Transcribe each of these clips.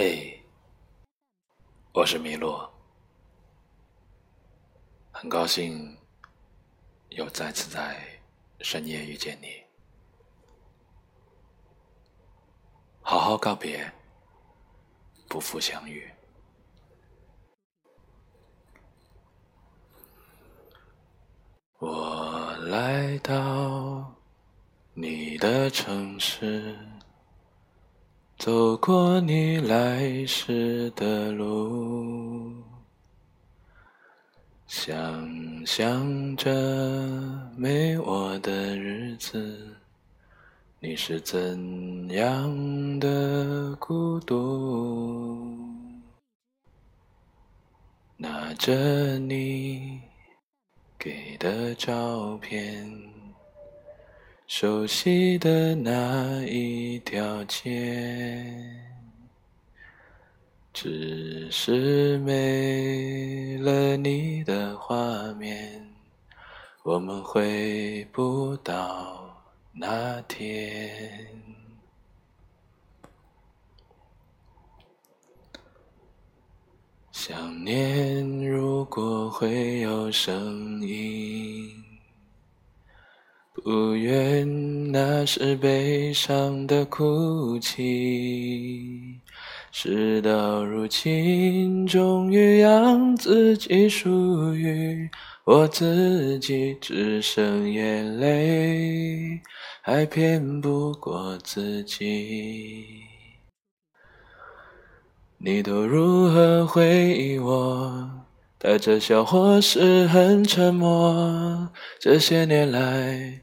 嘿，我是麋鹿，很高兴又再次在深夜遇见你。好好告别，不负相遇。我来到你的城市。走过你来时的路，想象着没我的日子，你是怎样的孤独？拿着你给的照片。熟悉的那一条街，只是没了你的画面，我们回不到那天。想念如果会有声音。不愿那是悲伤的哭泣，事到如今，终于让自己属于我自己，只剩眼泪，还骗不过自己。你都如何回忆我？带着笑或是很沉默？这些年来。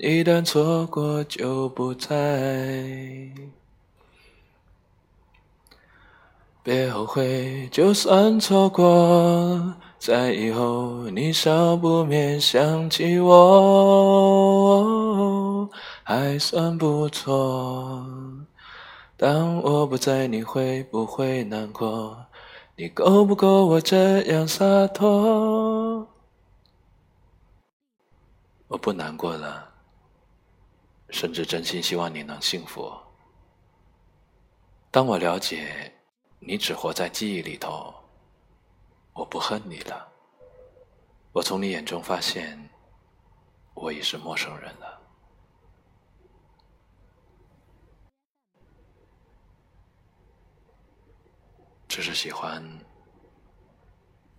一旦错过就不再，别后悔，就算错过，在以后你少不免想起我，还算不错。当我不在，你会不会难过？你够不够我这样洒脱？我不难过了，甚至真心希望你能幸福。当我了解你只活在记忆里头，我不恨你了。我从你眼中发现，我已是陌生人了。只是喜欢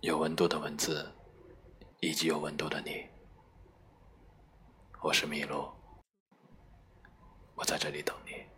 有温度的文字，以及有温度的你。我是麋鹿，我在这里等你。